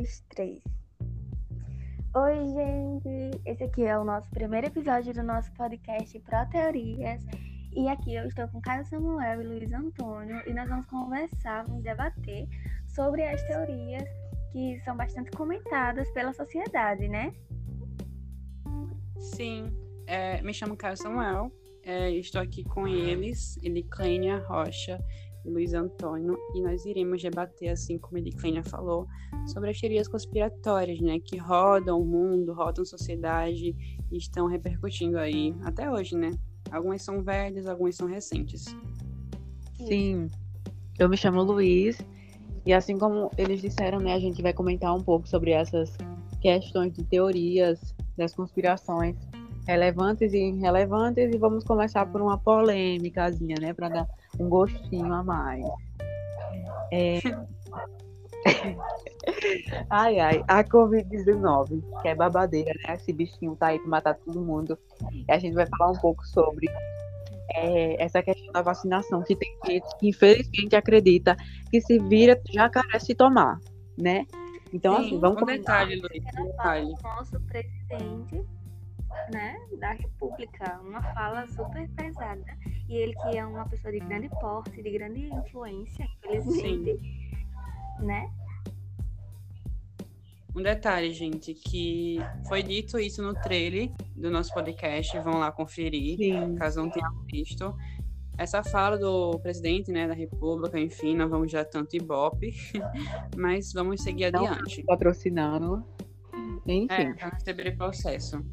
dois, três. Oi, gente! Esse aqui é o nosso primeiro episódio do nosso podcast Pro Teorias. E aqui eu estou com Caio Samuel e Luiz Antônio e nós vamos conversar, vamos debater sobre as teorias que são bastante comentadas pela sociedade, né? Sim, é, me chamo Caio Samuel, é, estou aqui com eles, Eliclênia Rocha Luiz Antônio, e nós iremos debater, assim como a Ediclênia falou, sobre as teorias conspiratórias, né, que rodam o mundo, rodam a sociedade e estão repercutindo aí até hoje, né? Algumas são velhas, algumas são recentes. Sim, eu me chamo Luiz, e assim como eles disseram, né, a gente vai comentar um pouco sobre essas questões de teorias das conspirações relevantes e irrelevantes, e vamos começar por uma polêmicazinha, né, para dar um gostinho a mais. É... ai, ai, a Covid-19, que é babadeira, né? Esse bichinho tá aí para matar todo mundo. E a gente vai falar um pouco sobre é, essa questão da vacinação, que tem gente que infelizmente acredita que se vira jacaré se tomar, né? Então, Sim, assim, vamos um detalhe, Luiz, um detalhe. Nosso presidente né, da República, uma fala super pesada. E ele que é uma pessoa de grande porte, de grande influência, infelizmente, Sim. né? Um detalhe, gente, que foi dito isso no trailer do nosso podcast, vão lá conferir, Sim. caso não tenham visto. Essa fala do presidente né, da República, enfim, não vamos dar tanto ibope, mas vamos seguir não adiante. Patrocinando. Enfim. É, para receber processo.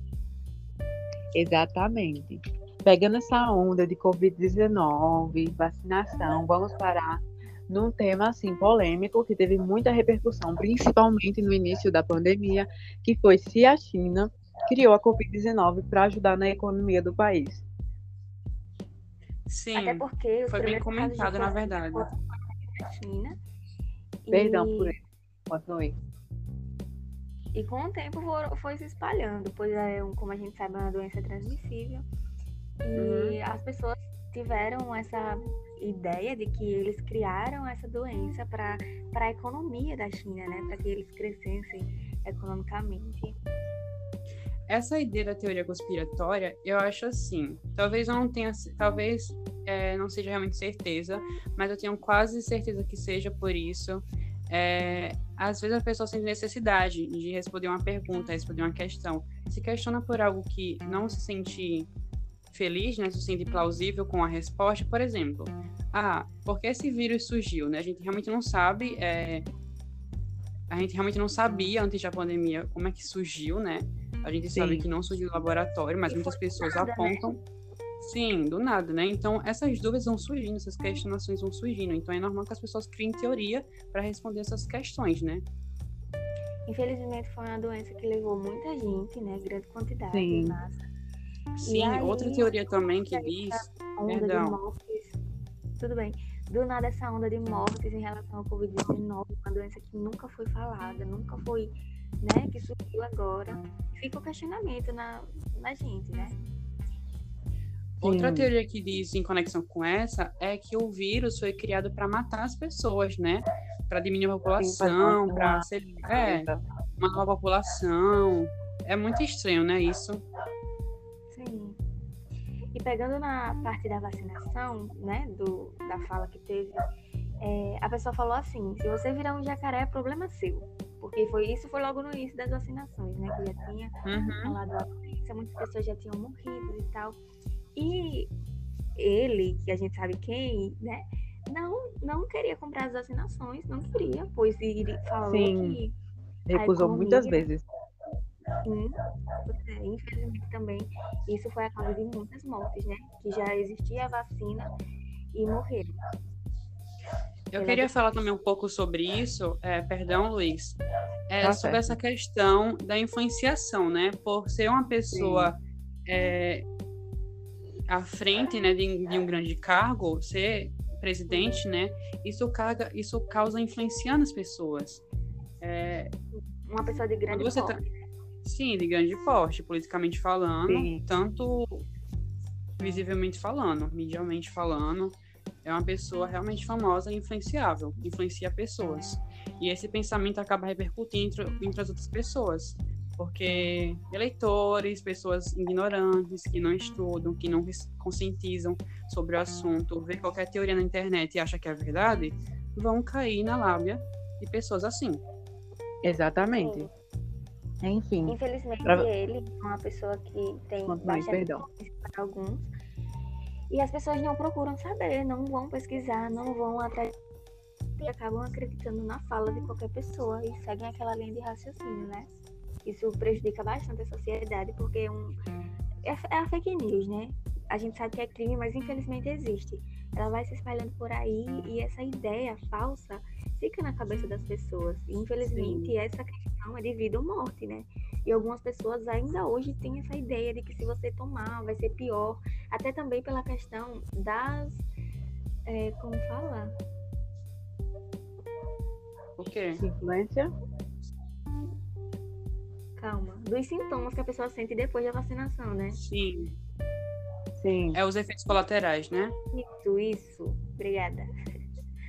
Exatamente. Pegando essa onda de Covid-19, vacinação, vamos parar num tema assim polêmico que teve muita repercussão, principalmente no início da pandemia, que foi se a China criou a Covid-19 para ajudar na economia do país. Sim. Até porque foi bem comentado, na verdade. China. Perdão e... por isso. Continue. E com o tempo foi se espalhando, pois é, como a gente sabe, é uma doença transmissível. E uhum. as pessoas tiveram essa ideia de que eles criaram essa doença para a economia da China, né? Para que eles crescessem economicamente. Essa ideia da teoria conspiratória, eu acho assim, talvez eu não tenha, talvez é, não seja realmente certeza, mas eu tenho quase certeza que seja por isso é, às vezes a pessoa sente necessidade de responder uma pergunta, responder uma questão. Se questiona por algo que não se sente feliz, né, se sente plausível com a resposta, por exemplo, ah, por que esse vírus surgiu, né? A gente realmente não sabe, é, a gente realmente não sabia antes da pandemia como é que surgiu, né? A gente Sim. sabe que não surgiu no laboratório, mas muitas pessoas nada, né? apontam né? Sim, do nada, né? Então, essas dúvidas vão surgindo, essas questionações vão surgindo. Então, é normal que as pessoas criem teoria para responder essas questões, né? Infelizmente, foi uma doença que levou muita gente, né? Grande quantidade Sim. de massa. Sim, aí, outra teoria também que diz. Perdão. Tudo bem. Do nada, essa onda de mortes em relação ao Covid-19, uma doença que nunca foi falada, nunca foi, né? Que surgiu agora. Fica o questionamento na, na gente, né? Outra teoria que diz em conexão com essa é que o vírus foi criado para matar as pessoas, né? Para diminuir a população, para ser é, uma nova população. É muito estranho, né? Isso. Pegando na parte da vacinação, né? Do, da fala que teve, é, a pessoa falou assim: se você virar um jacaré, é problema seu. Porque foi isso foi logo no início das vacinações, né? Que já tinha uhum. falado a doença, muitas pessoas já tinham morrido e tal. E ele, que a gente sabe quem, né? Não, não queria comprar as vacinações, não queria, pois ele falou Sim, que. Recusou economia, muitas vezes. Sim, é, infelizmente também isso foi a causa de muitas mortes, né? Que já existia a vacina e morreram. Eu queria falar também um pouco sobre isso, é, perdão, Luiz, é, tá sobre essa questão da influenciação, né? Por ser uma pessoa é, à frente né, de, de, um grande cargo, ser presidente, né, isso, carga, isso causa influenciar nas pessoas. É, Uma pessoa de grande tá porte. Tá, sim, de grande porte, politicamente falando, sim. tanto visivelmente falando, medialmente falando, é uma pessoa realmente famosa e influenciável, influencia pessoas. E esse pensamento acaba repercutindo entre, entre as outras pessoas. Porque eleitores, pessoas ignorantes, que não estudam, que não conscientizam sobre o assunto, vê qualquer teoria na internet e acha que é verdade, vão cair na lábia de pessoas assim. Exatamente. Enfim. Infelizmente, pra... ele é uma pessoa que tem Quanto perdão. para alguns. E as pessoas não procuram saber, não vão pesquisar, não vão atrás e acabam acreditando na fala de qualquer pessoa e seguem aquela linha de raciocínio, né? Isso prejudica bastante a sociedade porque um, é, é a fake news, né? A gente sabe que é crime, mas infelizmente existe. Ela vai se espalhando por aí e essa ideia falsa fica na cabeça das pessoas. E, infelizmente, Sim. essa questão é de vida ou morte, né? E algumas pessoas ainda hoje têm essa ideia de que se você tomar vai ser pior. Até também pela questão das. É, como fala? O quê? Influência? Calma. Dos sintomas que a pessoa sente depois da vacinação, né? Sim. Sim. É os efeitos colaterais, né? Isso, isso. Obrigada.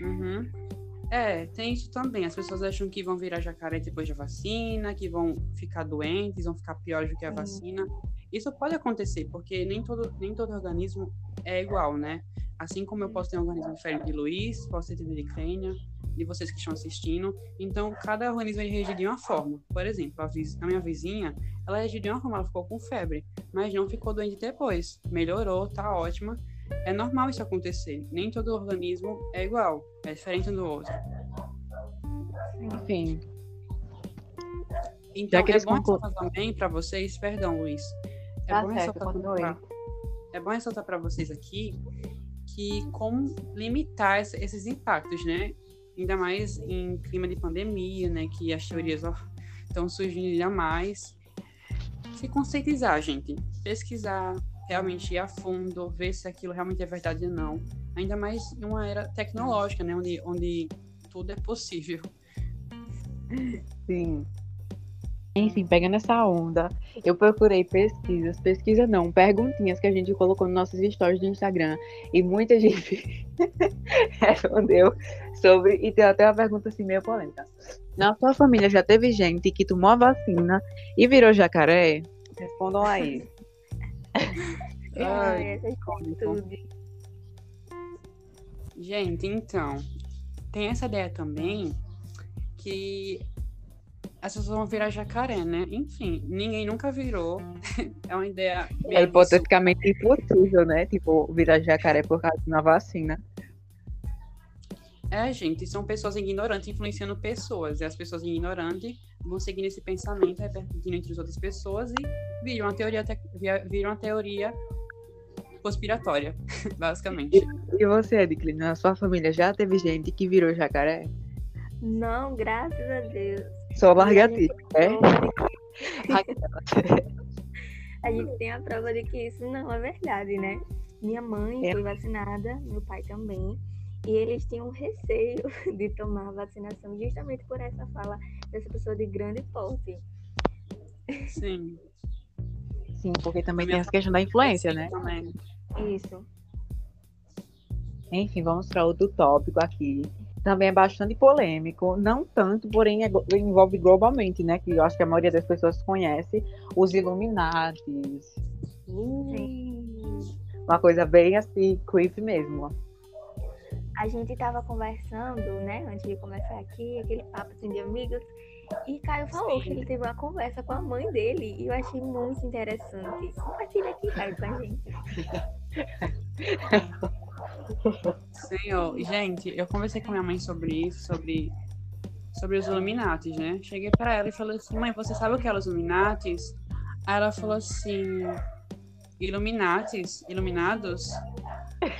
Uhum. É, tem isso também. As pessoas acham que vão virar jacaré depois da vacina, que vão ficar doentes, vão ficar piores do que a vacina. Isso pode acontecer, porque nem todo, nem todo organismo é igual, né? Assim como eu posso ter um organismo diferente de Luiz, posso ter de Crênia, de vocês que estão assistindo. Então, cada organismo é reagiu de uma forma. Por exemplo, a, a, minha vizinha, ela reagiu de uma forma, ela ficou com febre, mas não ficou doente depois. Melhorou, tá ótima. É normal isso acontecer. Nem todo organismo é igual, é diferente um do outro. Enfim. Então, é bom conclu... ressaltar também para vocês, perdão, Luiz. É tá bom certo, ressaltar é bom ressaltar para vocês aqui que como limitar esses impactos, né? Ainda mais em clima de pandemia, né? Que as teorias estão surgindo ainda mais. Se conscientizar, gente. Pesquisar, realmente ir a fundo, ver se aquilo realmente é verdade ou não. Ainda mais em uma era tecnológica, né? Onde, onde tudo é possível. Sim. Enfim, pegando essa onda, eu procurei pesquisas, pesquisa não, perguntinhas que a gente colocou nos nossos stories do Instagram e muita gente respondeu sobre, e tem até uma pergunta assim meio polêmica. Na sua família já teve gente que tomou a vacina e virou jacaré? Respondam aí. Ai, tudo. Gente, então, tem essa ideia também que as pessoas vão virar jacaré, né? Enfim, ninguém nunca virou. é uma ideia. É hipoteticamente impossível, né? Tipo, virar jacaré por causa de uma vacina. É, gente, são pessoas ignorantes influenciando pessoas. E as pessoas ignorantes vão seguindo esse pensamento, repercutindo entre as outras pessoas e viram uma teoria, viram uma teoria conspiratória, basicamente. E, você, Ediclin, na sua família já teve gente que virou jacaré? Não, graças a Deus. Só largativa, é? a gente tem a prova de que isso não é verdade, né? Minha mãe é. foi vacinada, meu pai também. E eles tinham receio de tomar a vacinação justamente por essa fala dessa pessoa de grande porte. Sim. Sim, porque também tem essa questão da influência, né? Também. Isso. Enfim, vamos para outro tópico aqui. Também é bastante polêmico, não tanto, porém é, envolve globalmente, né? Que eu acho que a maioria das pessoas conhece os Illuminatis. Sim. Uma coisa bem assim, creepy mesmo a gente estava conversando, né, antes de começar aqui, aquele papo assim, de amigos, e Caio falou que ele teve uma conversa com a mãe dele, e eu achei muito interessante. Compartilha aqui, Caio, com a gente. Senhor, gente, eu conversei com minha mãe sobre isso, sobre, sobre os Illuminatis, né? Cheguei para ela e falei assim, mãe, você sabe o que é os Illuminatis? Aí ela falou assim, Illuminatis, Iluminados?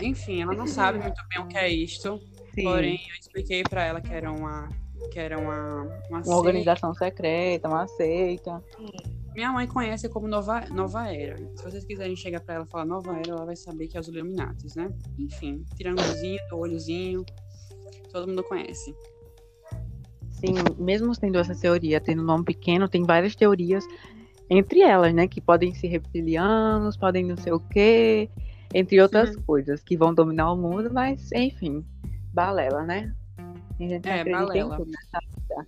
Enfim, ela não sabe muito bem o que é isto. Sim. Porém, eu expliquei para ela que era uma que era uma uma, uma organização secreta, uma seita. Minha mãe conhece como Nova, Nova Era. Se vocês quiserem chegar para ela e falar Nova Era, ela vai saber que é os Illuminatis, né? Enfim, triângulozinho, olhozinho, todo mundo conhece. Sim, mesmo tendo essa teoria, tendo um nome pequeno, tem várias teorias entre elas, né? Que podem ser reptilianos, podem não sei o quê, entre outras Sim. coisas que vão dominar o mundo, mas enfim, balela, né? A gente é, balela.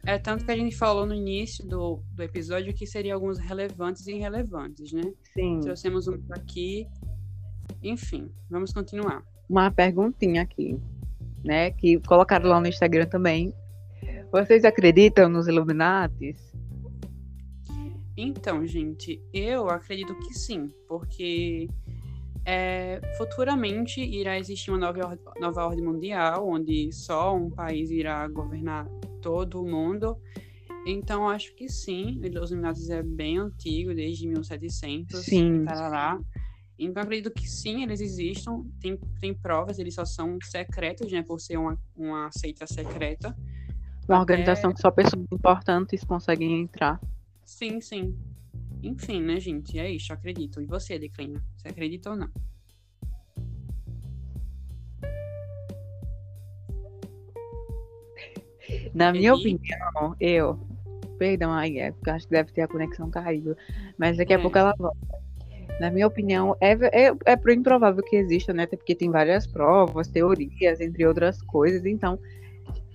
É tanto que a gente falou no início do, do episódio que seriam alguns relevantes e irrelevantes, né? Sim. Trouxemos um aqui. Enfim, vamos continuar. Uma perguntinha aqui, né? Que colocaram lá no Instagram também. Vocês acreditam nos Illuminatis? Então, gente, eu acredito que sim, porque é, futuramente irá existir uma nova, nova ordem mundial, onde só um país irá governar todo o mundo. Então, acho que sim, os Illuminati é bem antigo, desde 1700. Sim. Tarará. Então, acredito que sim, eles existam. Tem, tem provas, eles só são secretos, né? Por ser uma, uma seita secreta. Uma organização que só pessoas importantes conseguem entrar. Sim, sim. Enfim, né, gente? É isso, acredito. E você, Declina? Você acredita ou não? Na minha opinião, eu. Perdão, aí é porque eu acho que deve ter a conexão caído. Mas daqui a É. pouco ela volta. Na minha opinião, é, é, é pro improvável que exista, né? Até porque tem várias provas, teorias, entre outras coisas. Então,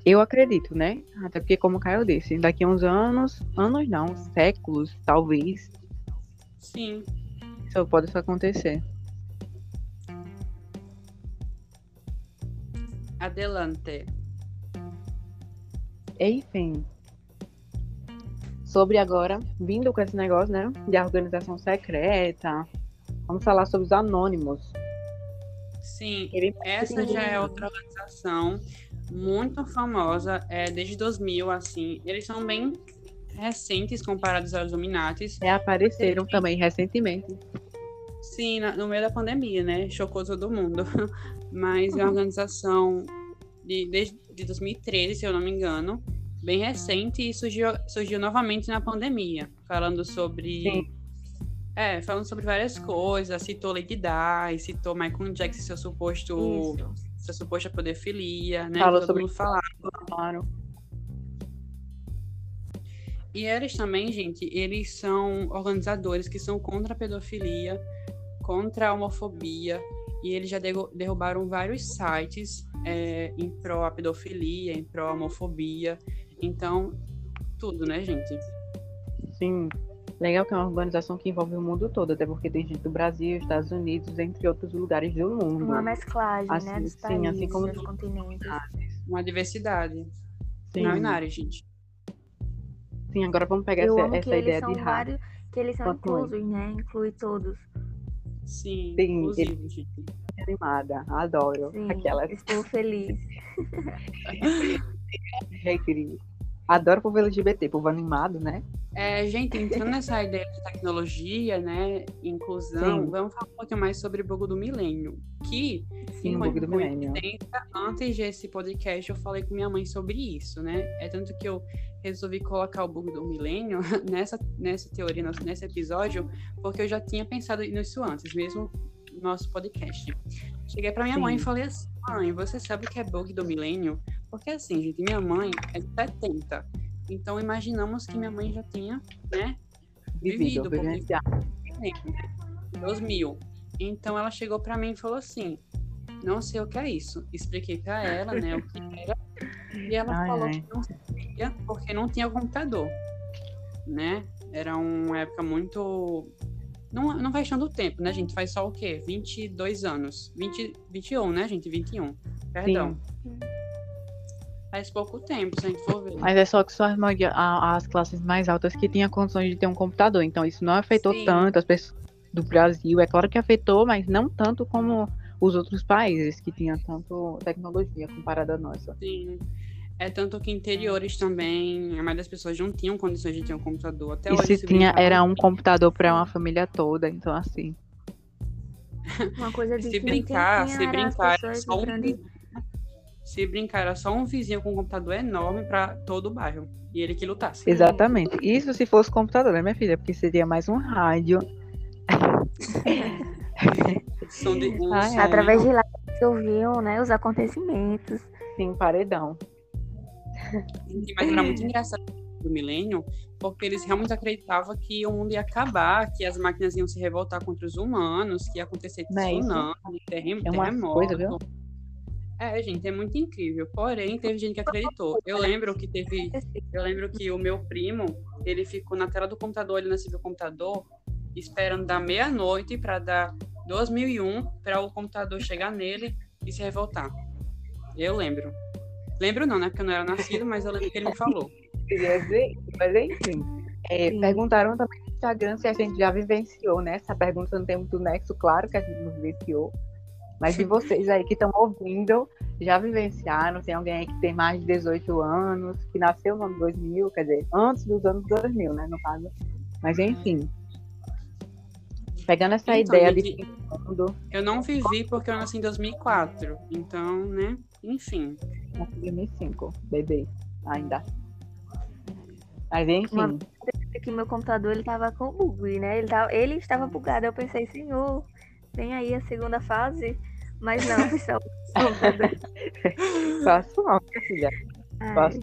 eu acredito, né? Até porque, como o Caio disse, daqui a uns anos, anos não, séculos, talvez, Sim. isso pode isso acontecer. Adelante. Enfim. Sobre agora, vindo com esse negócio, né? De organização secreta. Vamos falar sobre os anônimos. Sim, essa já é outra organização muito famosa, é, desde 2000, assim. Eles são bem recentes comparados aos Illuminatis. reapareceram também recentemente. Sim, na- no meio da pandemia, né? Chocou todo mundo. Mas é uma organização de, desde de 2013, se eu não me engano, bem recente e surgiu, surgiu novamente na pandemia, falando sobre. Sim. É, falando sobre várias coisas, citou Lady Di, citou Michael Jackson, seu suposto, Isso. Suposta pedofilia, né? Falou que todo sobre- falava. Claro. E eles também, gente, eles são organizadores que são contra a pedofilia, contra a homofobia, e eles já derru- derrubaram vários sites é, em pró a pedofilia, em pró a homofobia. Então, tudo, né, gente? Sim. Legal que é uma organização que envolve o mundo todo, até porque tem gente do Brasil, Estados Unidos, entre outros lugares do mundo. Uma mesclagem, né? Assim, Dos sim, países, assim como dos continentes. Uma diversidade. Sim, Não binária, gente. sim, agora vamos pegar Eu essa, amo que essa eles ideia são de raça. vários, que eles são inclusos, né? Inclui todos. Sim, Sim, inclusive, gente. animada, adoro. Sim, Aquela estou feliz. gente, adoro povo LGBT, povo animado, né? É, gente, entrando nessa ideia de tecnologia, né, inclusão, Sim. vamos falar um pouquinho mais sobre o bug do milênio, que Sim, bug do milênio. Antes desse podcast, eu falei com minha mãe sobre isso, né? É tanto que eu resolvi colocar o bug do milênio nessa, nessa teoria, nesse- episódio, porque eu já tinha pensado nisso antes, mesmo no nosso podcast. Cheguei pra minha mãe e Sim. falei assim: mãe, você sabe o que é bug do milênio? Porque assim, gente, minha mãe é de 70. Então imaginamos que minha mãe já tinha, né? Vivido, Vivido, porque- vivenciado. 2000. Então ela chegou pra mim e falou assim: Não sei o que é isso. Expliquei pra ela, né, o que era. E ela Ai, falou ai. que não sabia porque não tinha computador, né? Era uma época muito. Não, não faz tanto tempo, né, gente? Faz só o quê? 22 anos. 20, 21, né, gente? 21. Perdão. Sim. Faz pouco tempo, se a gente for ver. Mas é só que só as, a- as classes mais altas que tinham condições de ter um computador. Então isso não afetou Sim. tanto as pessoas do Brasil. É claro que afetou, mas não tanto como os outros países que tinham tanto tecnologia comparada à nossa. Sim. É tanto que interiores também, a maioria das pessoas não tinham condições de ter um computador. Até E hoje, se tinha, era um computador para uma família toda. Então, assim. Uma coisa Se de que brincar, se brincar, era só um grande-. Se brincar, era só um vizinho com um computador enorme pra todo o bairro. E ele que lutasse. Exatamente. Isso se fosse computador, né, minha filha? Porque seria mais um rádio. Som de, um Ai, som Através de lá eles ouviam, né, os acontecimentos. Sim, paredão. Mas era muito engraçado do milênio, porque eles realmente acreditavam que o mundo ia acabar, que as máquinas iam se revoltar contra os humanos, que ia acontecer é tsunami, terrem- É uma terremoto. coisa, viu? É, gente, é muito incrível. Porém, teve gente que acreditou. Eu lembro que teve. Eu lembro que o meu primo, ele ficou na tela do computador, ele nasceu no computador, esperando da meia-noite para dar 2001 para o computador chegar nele e se revoltar. Eu lembro. Lembro não, né? Porque eu não era nascido, mas eu lembro que ele me falou. Mas enfim. É, perguntaram também no Instagram se a gente já vivenciou, né? Essa pergunta não tem muito nexo, claro que a gente não vivenciou. Mas de vocês aí que estão ouvindo, já vivenciaram? Tem alguém aí que tem mais de 18 anos, que nasceu no ano 2000, quer dizer, antes dos anos 2000, né, no caso. Mas enfim. Pegando essa então, ideia de mundo. Eu não vivi porque eu nasci em 2004. Então, né? Enfim. Nasci em 2005, bebê, ainda. Mas enfim. Uma... que meu computador ele tava com bug, né? Ele, tava, ele estava bugado. Eu pensei, senhor, vem aí a segunda fase. Mas não, pessoal. Faço mal, filha. Faço.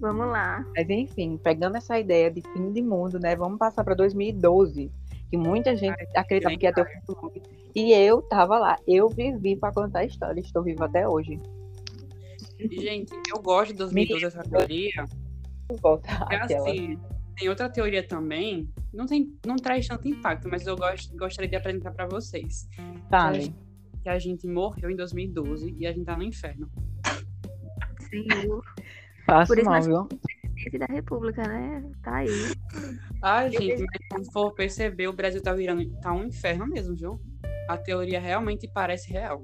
Vamos lá. Mas enfim, pegando essa ideia de fim de mundo, né? Vamos passar para 2012 que muita gente acreditava que ia ter o fim do mundo. E eu tava lá, eu vivi para contar a história, estou vivo até hoje. Gente, eu gosto dos mitos dessa teoria. Volta é assim, tem outra teoria também, não, tem, não traz tanto impacto, mas eu gost, gostaria de apresentar para vocês. Tá. Que, que a gente morreu em 2012 e a gente tá no inferno. Sim. Faço Por isso mal, viu? da República, né? Tá aí. Ai, gente, mas se for perceber, o Brasil tá virando. tá um inferno mesmo, viu? A teoria realmente parece real.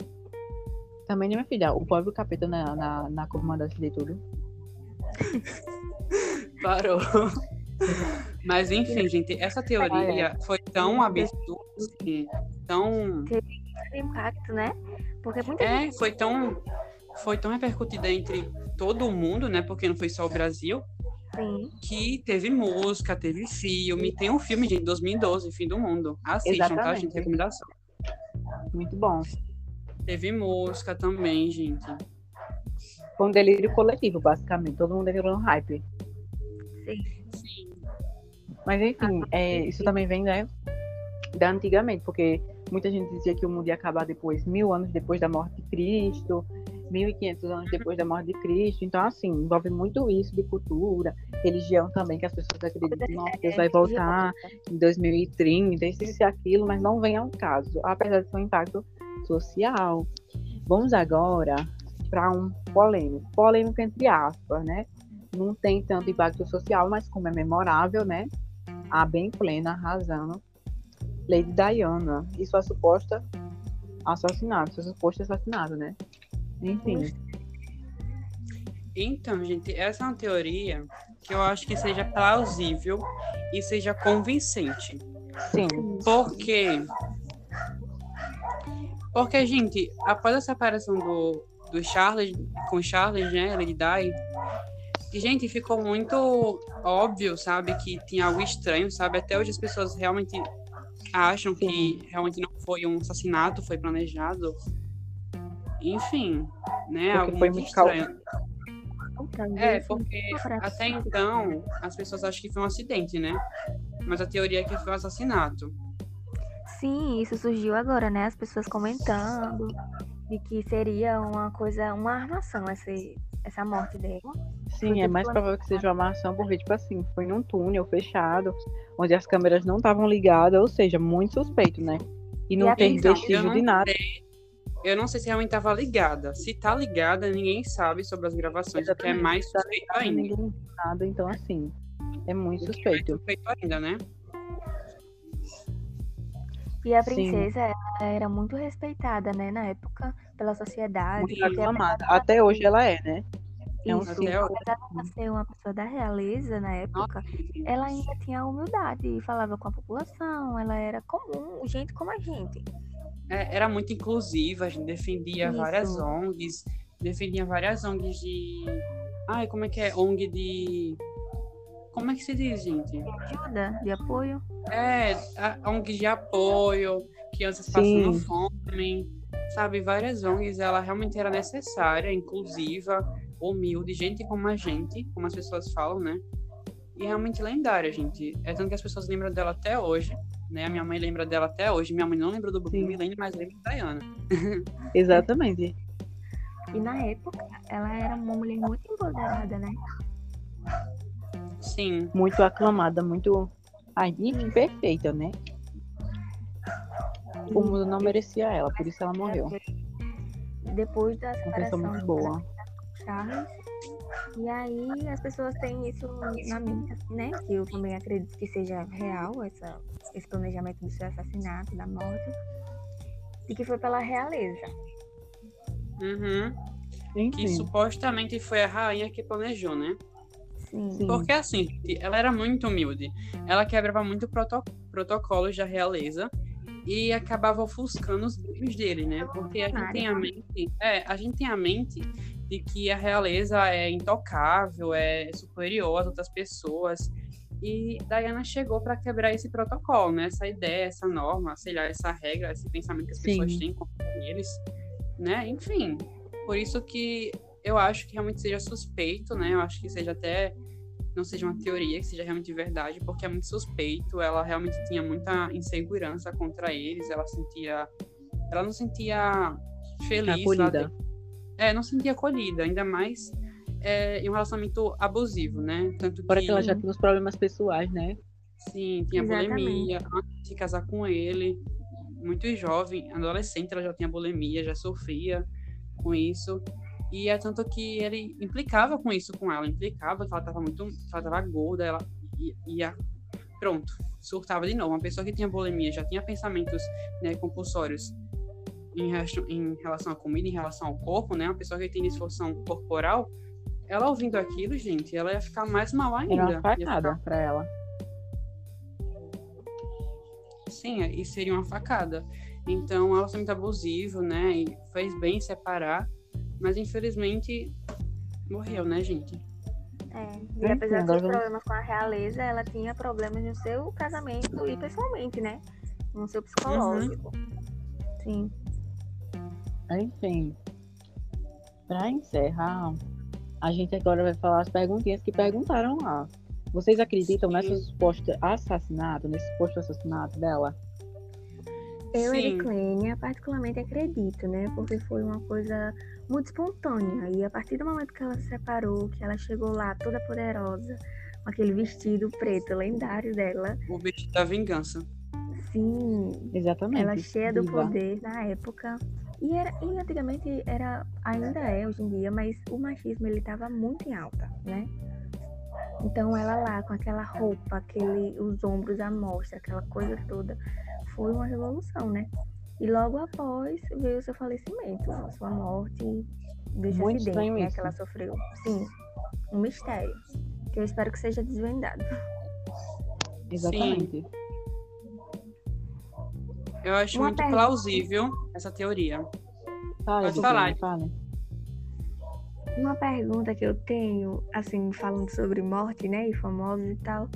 Também, né, minha filha? O pobre capeta na, na, na comandante de tudo. Parou. Mas enfim, gente, essa teoria foi tão absurda, assim, tão. Teve impacto, né? Porque muita É, gente... foi tão. Foi tão repercutida entre todo mundo, né? Porque não foi só o Brasil. Sim. Que teve música, teve filme. Tem um filme de 2012, Fim do Mundo. Assistam, Exatamente. tá, gente? Recomendação. Muito bom. Teve música também, gente. Foi um delírio coletivo, basicamente. Todo mundo entrou no hype. Sim. Sim. Mas enfim, ah, é, isso também vem, né? Da antigamente, porque muita gente dizia que o mundo ia acabar depois, mil anos depois da morte de Cristo. 1.500 anos depois da morte de Cristo. Então, assim, envolve muito isso de cultura, religião também, que as pessoas acreditam que nossa, Deus vai voltar em 2030, isso e aquilo, mas não vem ao caso, apesar de ser um impacto social. Vamos agora para um polêmico, polêmico entre aspas, né? Não tem tanto impacto social, mas como é memorável, né? A bem plena razão Lady Diana e sua suposta assassinato, seu suposto assassinato, né? Enfim. Então, gente, essa é uma teoria que eu acho que seja plausível e seja convincente. Sim. Porque. Porque, gente, após a separação do, do Charles com Charles, né, Lady Di, gente, ficou muito óbvio, sabe, que tinha algo estranho, sabe? Até hoje as pessoas realmente acham Sim. que realmente não foi um assassinato, foi planejado. Enfim, né? Porque algo muito estranho. É, porque até então as pessoas acham que foi um acidente, né? Mas a teoria é que foi um assassinato. Sim, isso surgiu agora, né? As pessoas comentando de que seria uma coisa, uma armação essa, essa morte dele. Sim, é mais provável que seja uma armação, porque, tipo assim, foi num túnel fechado, onde as câmeras não estavam ligadas, ou seja, muito suspeito, né? E não e tem vestígio de nada. Sei eu não sei se realmente estava ligada. Se tá ligada, ninguém sabe sobre as gravações, o que é mais tá suspeito tá ainda. Ninguém nada, então assim, é muito suspeito. É suspeito ainda, né? E a princesa ela era muito respeitada, né, na época, pela sociedade. Muito aclamada. Até hoje ela é, né? É um Isso, apesar de ser uma pessoa da realeza na época, ela ainda tinha humildade e falava com a população, ela era comum, gente como a gente é, era muito inclusiva, a gente defendia Isso. várias ONGs, defendia várias ONGs de. Ai, como é que é? ONG de. Como é que se diz, gente? De ajuda, de apoio? É, ONGs de apoio, crianças passando fome, sabe? Várias ONGs, ela realmente era necessária, inclusiva, humilde, gente como a gente, como as pessoas falam, né? E realmente lendária, gente. É tanto que as pessoas lembram dela até hoje né? A minha mãe lembra dela até hoje. Minha mãe não lembra do Brooklyn Millennium, mas lembra da Diana. Exatamente. E na época, ela era uma mulher muito empoderada, né? Sim. Muito aclamada, muito. Ai, e perfeita, né? O mundo não merecia ela, por isso ela morreu. Depois da Uma pessoa separação muito boa. E aí as pessoas têm isso na mente, né? Que eu também acredito que seja real, essa, esse planejamento do seu assassinato, da morte. E que foi pela realeza. Uhum. Que supostamente foi a rainha que planejou, né? Sim. Sim. Porque assim, ela era muito humilde. Ela quebrava muito proto protocolos da realeza e acabava ofuscando os brilhos dele, né? Porque a gente tem a mente, é, a gente tem a mente de que a realeza é intocável, é superior às outras pessoas. E Diana chegou para quebrar esse protocolo, né? Essa ideia, essa norma, sei lá, essa regra, esse pensamento que as Sim. pessoas têm com eles, né? Enfim, por isso que eu acho que realmente seja suspeito, né? Eu acho que seja até não seja uma teoria, que seja realmente verdade, porque é muito suspeito. Ela realmente tinha muita insegurança contra eles. Ela sentia, ela não sentia feliz. acolhida. É, não sentia acolhida, ainda mais é, em um relacionamento abusivo, né? Tanto Fora que que ela já tinha os problemas pessoais, né? Sim, tinha Exatamente. bulimia antes de se casar com ele. Muito jovem, adolescente, ela já tinha bulimia, já sofria com isso. E é tanto que ele implicava com isso com ela, implicava que ela tava muito, ela tava gorda, ela ia, ia pronto, surtava de novo. Uma pessoa que tinha bulimia, já tinha pensamentos né, compulsórios em, relação- em relação à comida, em relação ao corpo, né? Uma pessoa que tem disfunção corporal, ela ouvindo aquilo, gente, ela ia ficar mais mal ainda. Era uma Ia ficar facada pra ela. Sim, e seria uma facada. Então, é um relacionamento abusivo, né? E fez bem separar, mas infelizmente morreu, né, gente? É. E apesar dos problemas com a realeza, ela tinha problemas no seu casamento e pessoalmente, né? No seu psicológico. Sim. Enfim. Pra encerrar, a gente agora vai falar as perguntinhas que perguntaram lá. Vocês acreditam Sim. nesse suposto assassinato, nesse suposto assassinato dela? Eu. Ericlênia, particularmente acredito, né? Porque foi uma coisa muito espontânea. E a partir do momento que ela se separou, que ela chegou lá toda poderosa, com aquele vestido preto lendário dela, O vestido da vingança. sim, Exatamente. ela cheia do Diva. poder na época. E, era, e antigamente era, ainda é hoje em dia, mas o machismo ele estava muito em alta, né? Então ela lá com aquela roupa, aquele, os ombros à mostra, aquela coisa toda, foi uma revolução, né? E logo após veio o seu falecimento, a sua morte desse Muito acidente né, que ela sofreu. Sim, um mistério. Que eu espero que seja desvendado. Exatamente. Eu acho Uma muito pergunta. plausível essa teoria. Fale, Pode falar. fale. Uma pergunta que eu tenho, assim, falando sobre morte, né, e famosos e tal.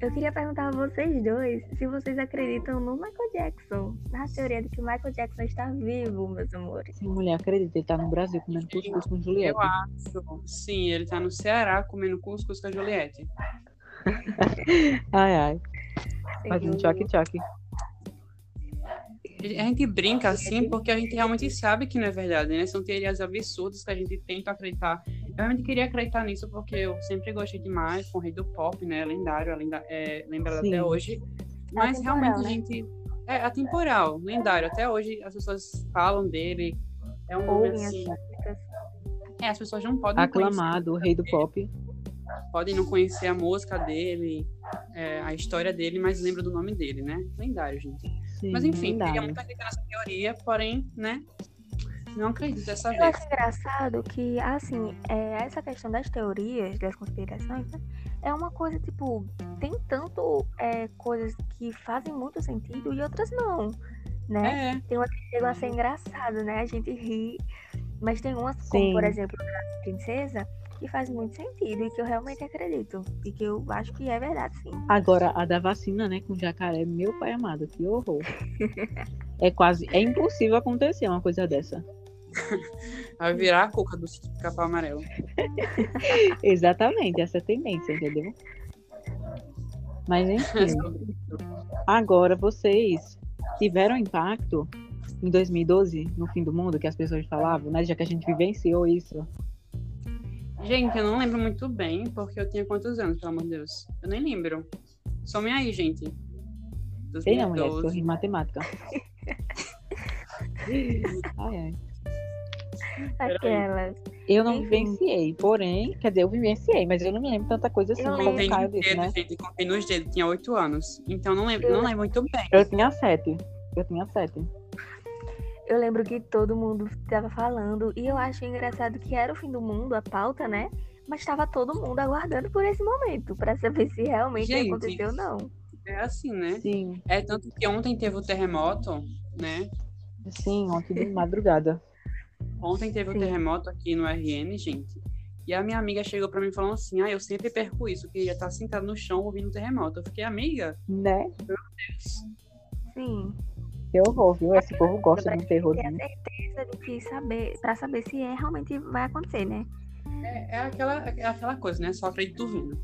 Eu queria perguntar a vocês dois se vocês acreditam no Michael Jackson, na teoria de que o Michael Jackson está vivo, meus amores. Sim, mulher, acredita, ele tá no Brasil comendo cuscuz com Juliette. Eu acho. Sim, ele tá no Ceará comendo cuscuz com a Juliette. Ai, ai. Faz um choque-choque. A gente brinca assim porque a gente realmente sabe que não é verdade, né? São teorias absurdas que a gente tenta acreditar. Eu realmente queria acreditar nisso porque eu sempre gostei demais com o rei do pop, né? Lendário, lenda- é, lembrado Sim. até hoje. Mas atemporal, realmente né? a gente. É atemporal, lendário. Até hoje as pessoas falam dele. É um as assim. É, as pessoas não podem conhecer, Aclamado, o rei do pop. podem não conhecer a música dele, é, a história dele, mas lembram do nome dele, né? Lendário, gente. Sim, Mas enfim, lendário. queria muito acreditar nessa teoria, porém, né? Não acredito dessa Eu vez. acho engraçado que, assim, é, essa questão das teorias, das conspirações, né, é uma coisa, tipo, tem tanto é, coisas que fazem muito sentido e outras não, né? É, Tem umas que chegam a ser engraçado, né? A gente ri. Mas tem umas, como Sim. por exemplo, a princesa, que faz muito sentido e que eu realmente acredito. E que eu acho que é verdade, sim. Agora, a da vacina, né, com jacaré, meu pai amado, que horror. é quase, é impossível acontecer uma coisa dessa. vai virar a cuca do capão amarelo. Exatamente, essa é a tendência, entendeu? Mas enfim, agora vocês tiveram impacto em 2012, no fim do mundo, que as pessoas falavam, né? Já que a gente vivenciou isso. Gente, eu não lembro muito bem, porque eu tinha quantos anos, pelo amor de Deus? Eu nem lembro. Some aí, gente. Sei não, mulher, eu em matemática. ai, ai. Aquelas. Eu não vivenciei, porém, quer dizer, eu vivenciei, mas eu não me lembro tanta coisa assim Eu como lembro. o Caio disse, dedo, né? gente, contei nos dedos, tinha oito anos. Então não lembro, não lembro muito bem. Eu tinha sete. Eu tinha sete. Eu lembro que todo mundo tava falando e eu acho engraçado que era o fim do mundo, a pauta, né? Mas tava todo mundo aguardando por esse momento pra saber se realmente Gente. aconteceu ou não. É assim, né? Sim, É tanto que ontem teve o terremoto, né? sim, ontem de madrugada. Ontem teve o Sim. terremoto aqui no RN, gente. E a minha amiga chegou pra mim falando assim: Ah, eu sempre perco isso, que ia estar sentado no chão ouvindo o terremoto. Eu fiquei, amiga, Né? Sim. Que horror, viu? Esse povo gosta de um ter a certeza de que saber, pra saber se é realmente vai acontecer, né? é, é aquela, é aquela coisa, né? Só acredito vendo.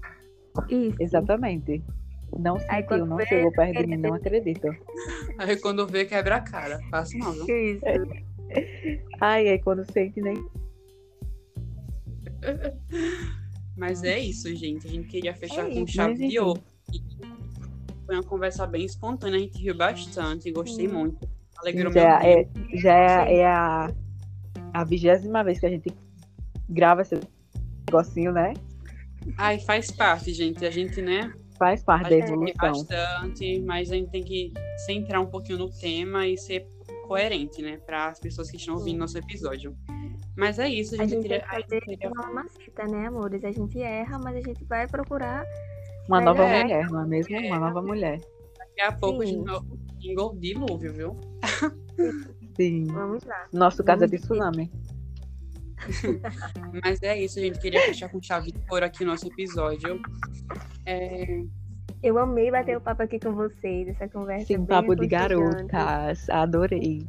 Isso. Exatamente. Não sentiu, não vê, chegou perto de mim, não acredito. Aí quando vê, quebra a cara. Passa não, viu? Isso. Ai, aí quando sente nem. Mas é isso, gente. A gente queria fechar É com isso, chave de ouro. Foi uma conversa bem espontânea, a gente riu bastante, gostei Sim. muito. Alegrou Já, meu é, dia. já é, é a, a vigésima vez que a gente grava esse negocinho, né? Ai, faz parte, gente. A gente, né? Faz parte A da gente ri evolução. bastante, mas a gente tem que centrar um pouquinho no tema e ser coerente, né? Para as pessoas que estão ouvindo nosso episódio. Mas é isso, a A gente, gente tem queria. que a gente fazer queria- uma maceta, né, amores? A gente erra, mas a gente vai procurar. Uma nova É. mulher, não é mesmo? Uma nova mulher. Daqui a pouco a Sim. gente vai engor- dilúvio, viu? Sim. Vamos lá. Nosso caso é de Vamos tsunami. Mas é isso, a gente queria fechar com chave de ouro aqui o nosso episódio. É, Eu amei bater o papo aqui com vocês, essa conversa. Sim, bem papo de garotas. Adorei.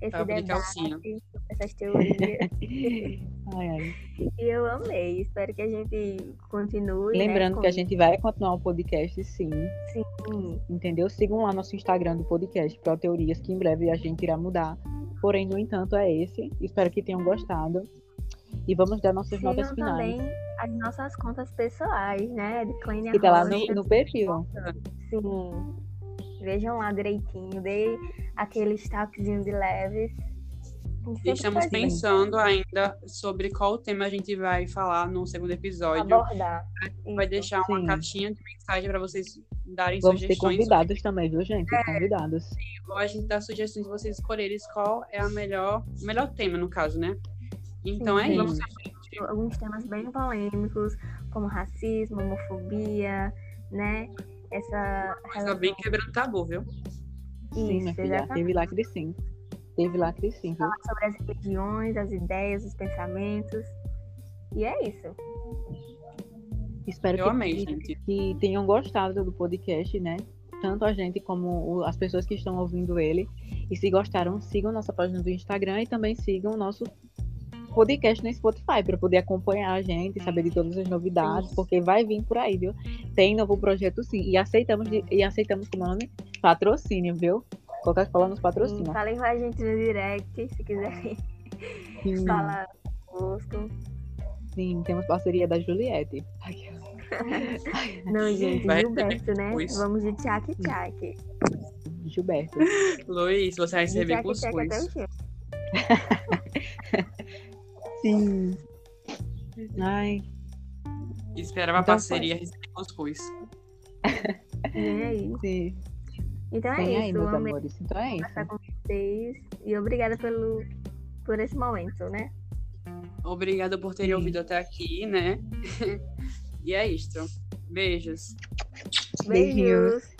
Esse Papo de debate, calcinha. essas teorias. Ai, ai. e eu amei. Espero que a gente continue. Lembrando né, que a com- gente vai continuar o podcast, sim. Sim, Entendeu? Sigam lá nosso Instagram do podcast, Pro Teorias, que em breve a gente irá mudar. Porém, no entanto, é esse. Espero que tenham gostado. E vamos dar nossas notas sigam finais. também as nossas contas pessoais, né? De Kleine Que tá lá no, no perfil. Sim. Vejam lá direitinho. Dei aquele destaquezinho de leves. Estamos pensando ainda sobre qual tema a gente vai falar no segundo episódio. Abordar. Vai Isso. deixar uma Sim. caixinha de mensagem para vocês darem Vamos ter sugestões. convidados também, viu, gente? Convidados. Ou a gente dá sugestões de vocês escolherem qual é a melhor, o melhor tema, no caso, né? Então é Sim. isso. alguns temas bem polêmicos, como racismo, homofobia, né? Essa Coisa bem quebrando tabu, viu? Sim, minha Isso, filha. exatamente. Teve lacre sim. Teve lacre sim, viu? sobre as religiões, as ideias, os pensamentos. E é isso. Espero Eu que, amei, que, gente. que tenham gostado do podcast, né? Tanto a gente como as pessoas que estão ouvindo ele. E se gostaram, sigam nossa página do Instagram e também sigam o nosso podcast no Spotify para poder acompanhar a gente, saber de todas as novidades, porque vai vir por aí, viu? Tem novo projeto sim. E aceitamos, de- e aceitamos como nome? Patrocínio, viu? Coca-Cola nos Sim, patrocina. falem com a gente no direct, se quiserem Sim, falar conosco. sim, temos parceria da Juliette. Não, gente, Vai Gilberto, né? Vamos de tchac tchac. Gilberto. Luiz, você vai receber cuscuz. Sim. Ai, Esperava a Então parceria receber cuscuz. E aí? sim. Então é Tem aí, isso. meus amores. Então é isso. com vocês. E obrigada pelo, por esse momento, né? Obrigada por terem Sim. ouvido até aqui, né? e é isto. Beijos. Beijinhos. Beijos.